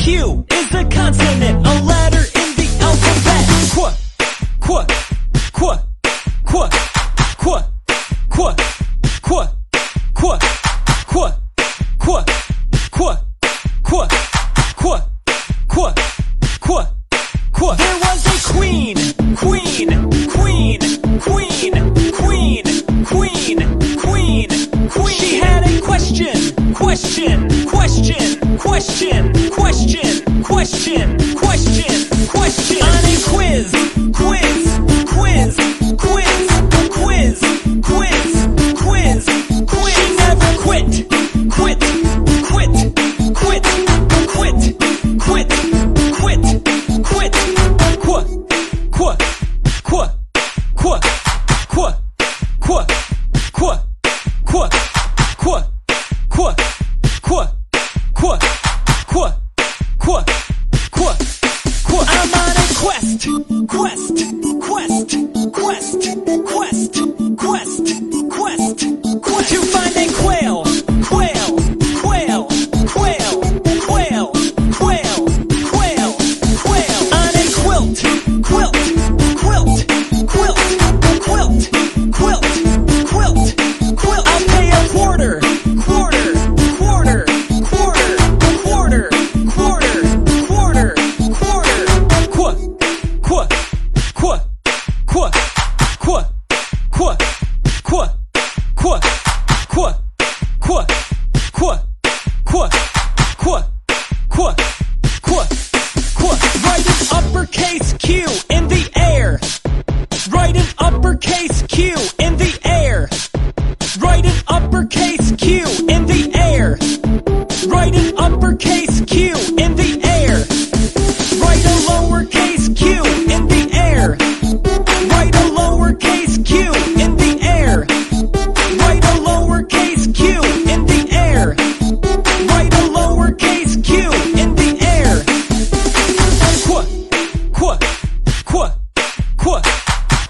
Q is a consonant, a letter question, question, question, question, question. On a quiz, quiz, quiz, quiz, quiz, quiz, quiz, quiz. She never quit, quit, quit, quit, quit, quit, quit, quit. Qu, qu, qu, qu, qu, qu, qu, qu, qu, qu, qu, quest, quest, quest, quest, quest, quest, quoi, quoi, quoi, quoi, quoi, quoi, quoi, quoi.